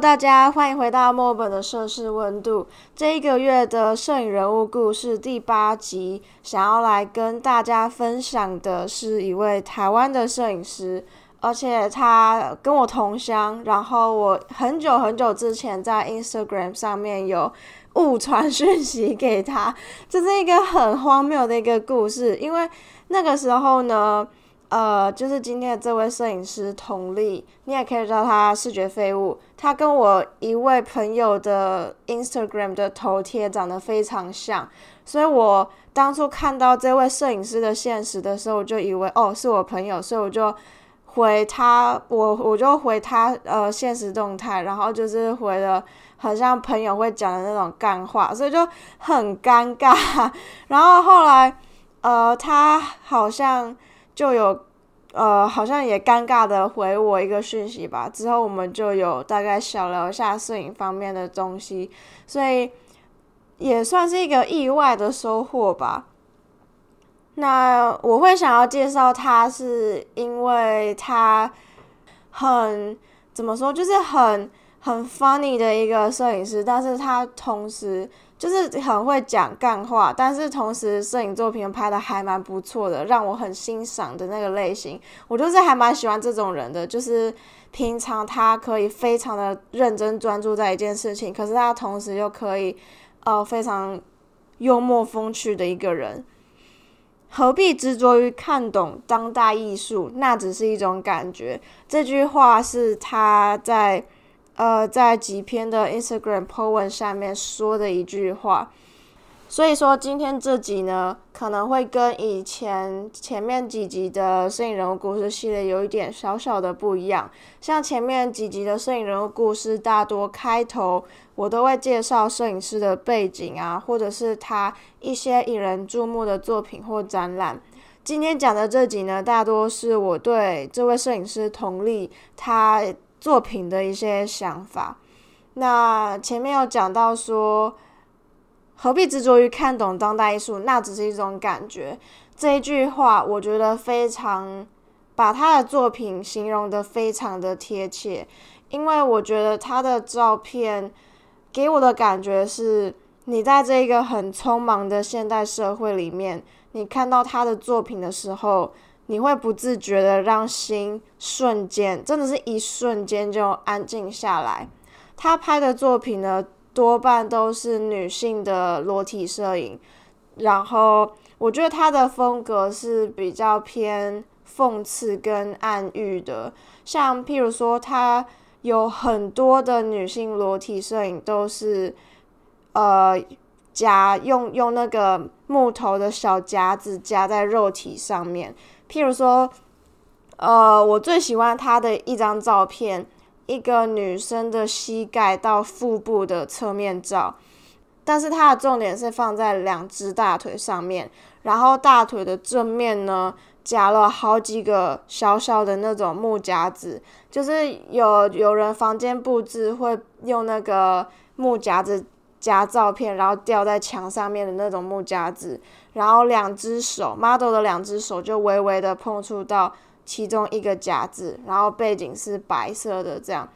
大家欢迎回到墨本的摄氏温度。这一个月的摄影人物故事第八集，想要来跟大家分享的是一位台湾的摄影师，而且他跟我同乡。然后我很久很久之前在 Instagram 上面有误传讯息给他，这是一个很荒谬的一个故事，因为那个时候呢。呃，就是今天的这位摄影师佟丽，你也可以叫他视觉废物。他跟我一位朋友的 Instagram 的头贴长得非常像，所以我当初看到这位摄影师的现实的时候，我就以为哦是我朋友，所以我就回他，我我就回他呃现实动态，然后就是回了很像朋友会讲的那种干话，所以就很尴尬。然后后来呃，他好像。就有，呃，好像也尴尬的回我一个讯息吧。之后我们就有大概小聊一下摄影方面的东西，所以也算是一个意外的收获吧。那我会想要介绍他，是因为他很怎么说，就是很很 funny 的一个摄影师，但是他同时。就是很会讲干话，但是同时摄影作品拍的还蛮不错的，让我很欣赏的那个类型。我就是还蛮喜欢这种人的，就是平常他可以非常的认真专注在一件事情，可是他同时又可以呃非常幽默风趣的一个人。何必执着于看懂当代艺术？那只是一种感觉。这句话是他在。呃，在几篇的 Instagram po 文下面说的一句话，所以说今天这集呢，可能会跟以前前面几集的摄影人物故事系列有一点小小的不一样。像前面几集的摄影人物故事，大多开头我都会介绍摄影师的背景啊，或者是他一些引人注目的作品或展览。今天讲的这集呢，大多是我对这位摄影师佟丽他。作品的一些想法。那前面有讲到说，何必执着于看懂当代艺术？那只是一种感觉。这一句话，我觉得非常把他的作品形容的非常的贴切。因为我觉得他的照片给我的感觉是，你在这个很匆忙的现代社会里面，你看到他的作品的时候。你会不自觉的让心瞬间，真的是一瞬间就安静下来。他拍的作品呢，多半都是女性的裸体摄影，然后我觉得他的风格是比较偏讽刺跟暗喻的。像譬如说，他有很多的女性裸体摄影都是，呃，夹用用那个木头的小夹子夹在肉体上面。譬如说，呃，我最喜欢他的一张照片，一个女生的膝盖到腹部的侧面照，但是它的重点是放在两只大腿上面，然后大腿的正面呢夹了好几个小小的那种木夹子，就是有有人房间布置会用那个木夹子。夹照片，然后吊在墙上面的那种木夹子，然后两只手，model 的两只手就微微的碰触到其中一个夹子，然后背景是白色的，这样，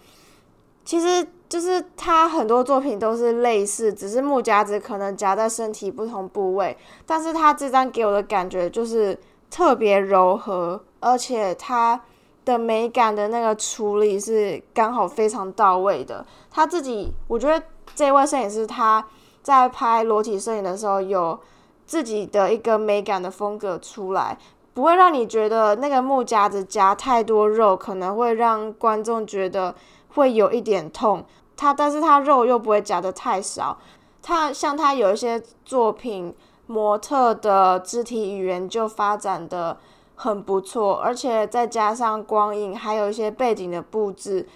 其实就是他很多作品都是类似，只是木夹子可能夹在身体不同部位，但是他这张给我的感觉就是特别柔和，而且他的美感的那个处理是刚好非常到位的，他自己我觉得。这位摄影师他在拍裸体摄影的时候，有自己的一个美感的风格出来，不会让你觉得那个木夹子夹太多肉，可能会让观众觉得会有一点痛。他，但是他肉又不会夹得太少。他像他有一些作品，模特的肢体语言就发展的很不错，而且再加上光影，还有一些背景的布置。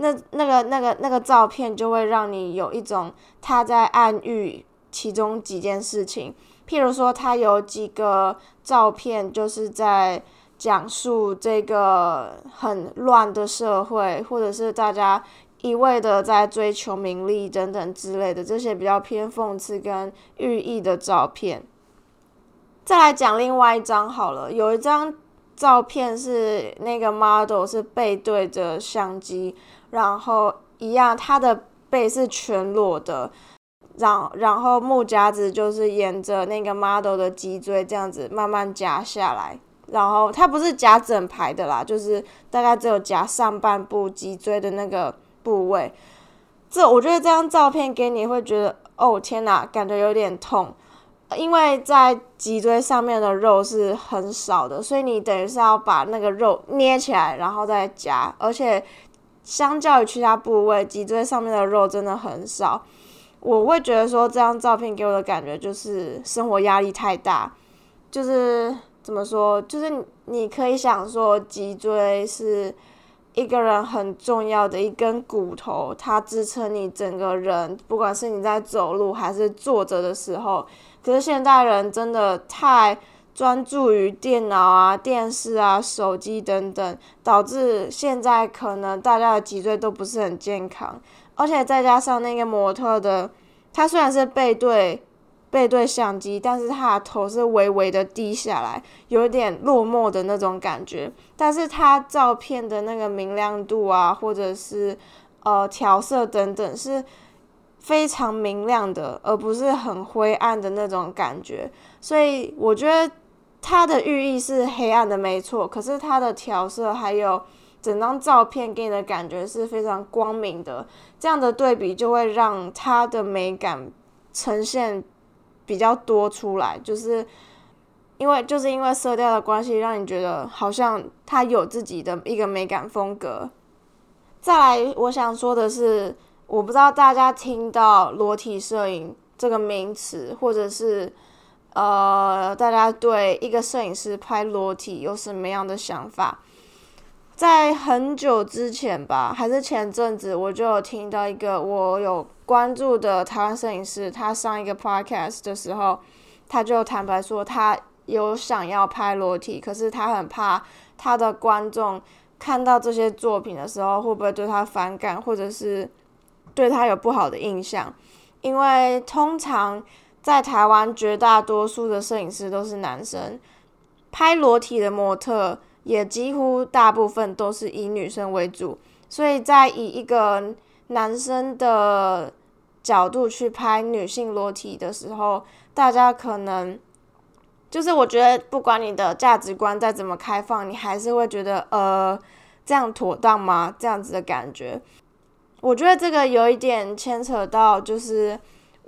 那那个那个那个照片就会让你有一种他在暗喻其中几件事情，譬如说他有几个照片就是在讲述这个很乱的社会，或者是大家一味的在追求名利等等之类的这些比较偏讽刺跟寓意的照片。再来讲另外一张好了，有一张照片是那个 model 是背对着相机。然后一样，他的背是全裸的，然然后木夹子就是沿着那个 model 的脊椎这样子慢慢夹下来，然后它不是夹整排的啦，就是大概只有夹上半部脊椎的那个部位。这我觉得这张照片给你会觉得，哦天哪，感觉有点痛，因为在脊椎上面的肉是很少的，所以你等于是要把那个肉捏起来，然后再夹，而且相较于其他部位，脊椎上面的肉真的很少。我会觉得说这张照片给我的感觉就是生活压力太大，就是怎么说，就是你可以想说脊椎是。一个人很重要的一根骨头，它支撑你整个人，不管是你在走路还是坐着的时候。可是现代人真的太专注于电脑啊、电视啊、手机等等，导致现在可能大家的脊椎都不是很健康，而且再加上那个模特的，他虽然是背对。背对相机，但是他的头是微微的低下来，有一点落寞的那种感觉。但是他照片的那个明亮度啊，或者是呃调色等等，是非常明亮的，而不是很灰暗的那种感觉。所以我觉得它的寓意是黑暗的，没错。可是它的调色还有整张照片给你的感觉是非常光明的。这样的对比就会让它的美感呈现。比较多出来，就是因为就是因为色调的关系，让你觉得好像它有自己的一个美感风格。再来，我想说的是，我不知道大家听到裸体摄影这个名词，或者是呃，大家对一个摄影师拍裸体有什么样的想法？在很久之前吧，还是前阵子，我就有听到一个我有关注的台湾摄影师，他上一个 podcast 的时候，他就坦白说，他有想要拍裸体，可是他很怕他的观众看到这些作品的时候，会不会对他反感，或者是对他有不好的印象？因为通常在台湾，绝大多数的摄影师都是男生，拍裸体的模特。也几乎大部分都是以女生为主，所以在以一个男生的角度去拍女性裸体的时候，大家可能就是我觉得，不管你的价值观再怎么开放，你还是会觉得呃，这样妥当吗？这样子的感觉，我觉得这个有一点牵扯到，就是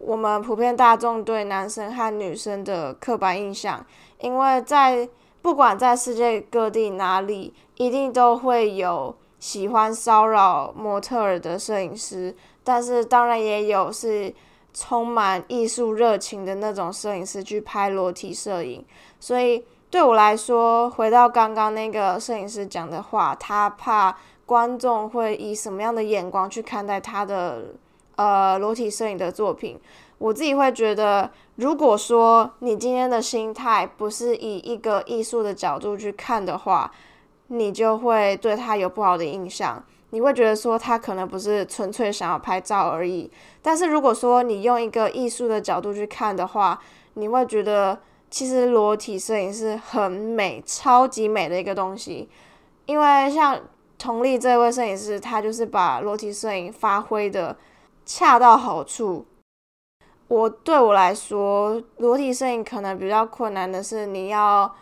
我们普遍大众对男生和女生的刻板印象，因为在不管在世界各地哪里，一定都会有喜欢骚扰模特儿的摄影师，但是当然也有是充满艺术热情的那种摄影师去拍裸体摄影。所以对我来说，回到刚刚那个摄影师讲的话，他怕观众会以什么样的眼光去看待他的呃裸体摄影的作品。我自己会觉得，如果说你今天的心态不是以一个艺术的角度去看的话，你就会对他有不好的印象。你会觉得说他可能不是纯粹想要拍照而已。但是如果说你用一个艺术的角度去看的话，你会觉得其实裸体摄影是很美、超级美的一个东西。因为像佟丽这位摄影师，他就是把裸体摄影发挥的恰到好处。我对我来说，裸体摄影可能比较困难的是，你要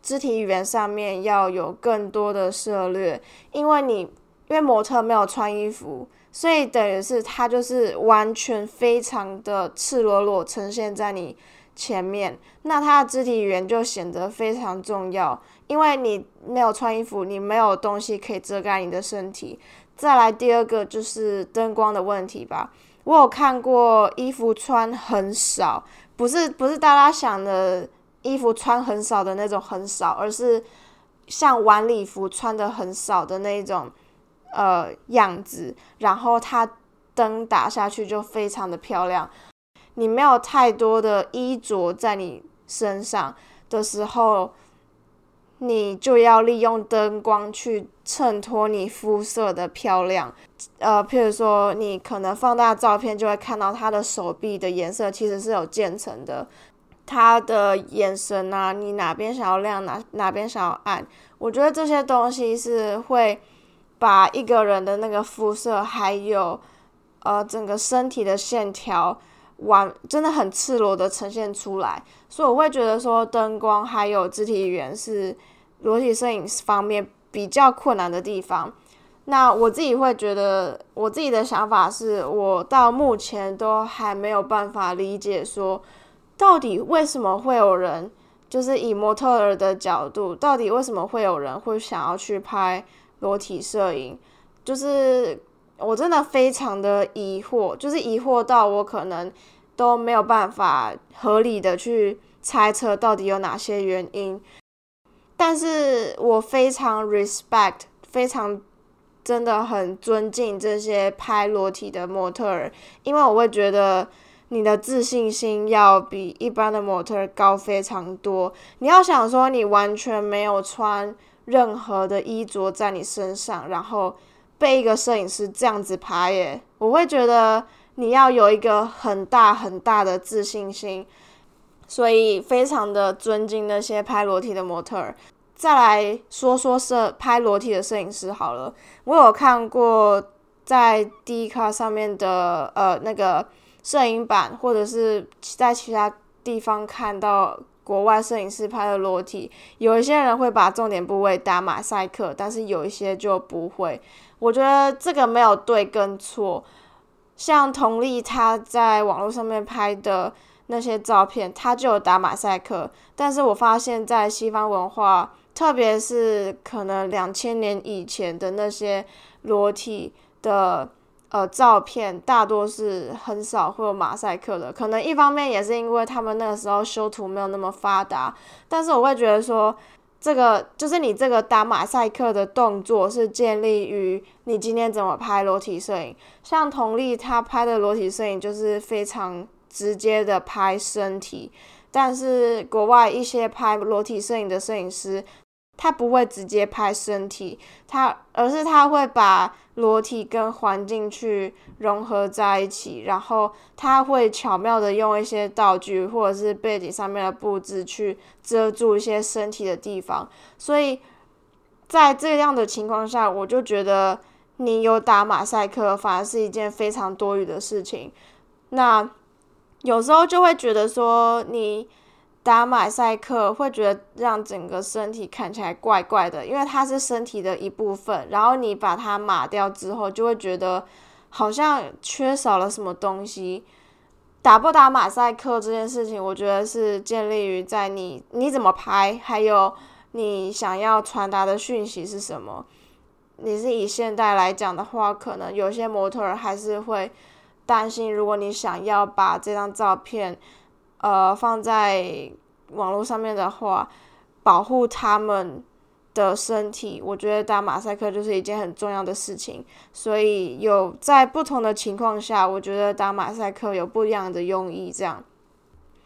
肢体语言上面要有更多的涉略，因为你因为模特没有穿衣服，所以等于是他就是完全非常的赤裸裸呈现在你前面，那他的肢体语言就显得非常重要，因为你没有穿衣服，你没有东西可以遮盖你的身体。再来第二个就是灯光的问题吧。我有看过衣服穿很少，不是不是大家想的衣服穿很少的那种很少，而是像晚礼服穿的很少的那种呃样子。然后它灯打下去就非常的漂亮。你没有太多的衣着在你身上的时候。你就要利用灯光去衬托你肤色的漂亮，呃，譬如说你可能放大照片就会看到他的手臂的颜色其实是有渐层的，他的眼神啊，你哪边想要亮哪哪边想要暗，我觉得这些东西是会把一个人的那个肤色还有呃整个身体的线条完真的很赤裸的呈现出来，所以我会觉得说灯光还有肢体语言是裸体摄影方面比较困难的地方。那我自己会觉得，我自己的想法是我到目前都还没有办法理解说，到底为什么会有人就是以模特儿的角度，到底为什么会有人会想要去拍裸体摄影？就是我真的非常的疑惑，就是疑惑到我可能都没有办法合理的去猜测到底有哪些原因。但是我非常 respect，非常。真的很尊敬这些拍裸体的模特儿，因为我会觉得你的自信心要比一般的模特儿高非常多。你要想说你完全没有穿任何的衣着在你身上，然后被一个摄影师这样子拍耶，我会觉得你要有一个很大很大的自信心，所以非常的尊敬那些拍裸体的模特儿。再来说说摄拍裸体的摄影师好了，我有看过在 D 卡上面的呃那个摄影版，或者是在其他地方看到国外摄影师拍的裸体，有一些人会把重点部位打马赛克，但是有一些就不会。我觉得这个没有对跟错，像佟丽她在网络上面拍的那些照片，他就有打马赛克，但是我发现，在西方文化。特别是可能两千年以前的那些裸体的呃照片，大多是很少会有马赛克的。可能一方面也是因为他们那个时候修图没有那么发达，但是我会觉得说，这个就是你这个打马赛克的动作是建立于你今天怎么拍裸体摄影。像佟丽她拍的裸体摄影就是非常直接的拍身体，但是国外一些拍裸体摄影的摄影师。他不会直接拍身体，他而是他会把裸体跟环境去融合在一起，然后他会巧妙的用一些道具或者是背景上面的布置去遮住一些身体的地方。所以在这样的情况下，我就觉得你有打马赛克反而是一件非常多余的事情。那有时候就会觉得说你。打马赛克会觉得让整个身体看起来怪怪的，因为它是身体的一部分。然后你把它码掉之后，就会觉得好像缺少了什么东西。打不打马赛克这件事情，我觉得是建立于在你你怎么拍，还有你想要传达的讯息是什么。你是以现代来讲的话，可能有些模特儿还是会担心，如果你想要把这张照片。呃，放在网络上面的话，保护他们的身体，我觉得打马赛克就是一件很重要的事情。所以有在不同的情况下，我觉得打马赛克有不一样的用意。这样，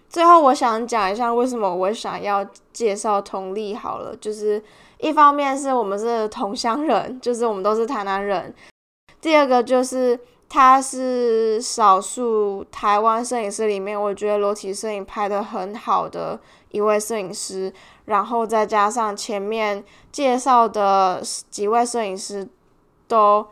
最后我想讲一下为什么我想要介绍同丽好了，就是一方面是我们是同乡人，就是我们都是台南人；第二个就是。他是少数台湾摄影师里面，我觉得裸体摄影拍的很好的一位摄影师。然后再加上前面介绍的几位摄影师，都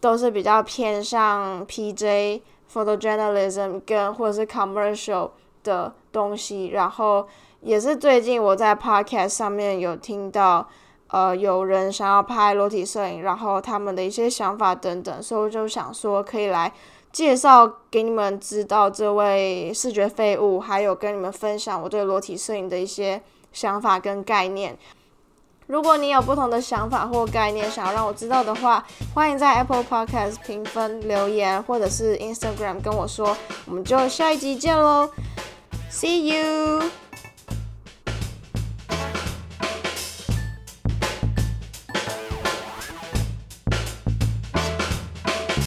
都是比较偏向 P.J. photojournalism 跟或者是 commercial 的东西。然后也是最近我在 podcast 上面有听到。呃，有人想要拍裸体摄影，然后他们的一些想法等等，所以我就想说可以来介绍给你们知道这位视觉废物，还有跟你们分享我对裸体摄影的一些想法跟概念。如果你有不同的想法或概念想要让我知道的话，欢迎在 Apple Podcast 评分留言，或者是 Instagram 跟我说。我们就下一集见喽，See you。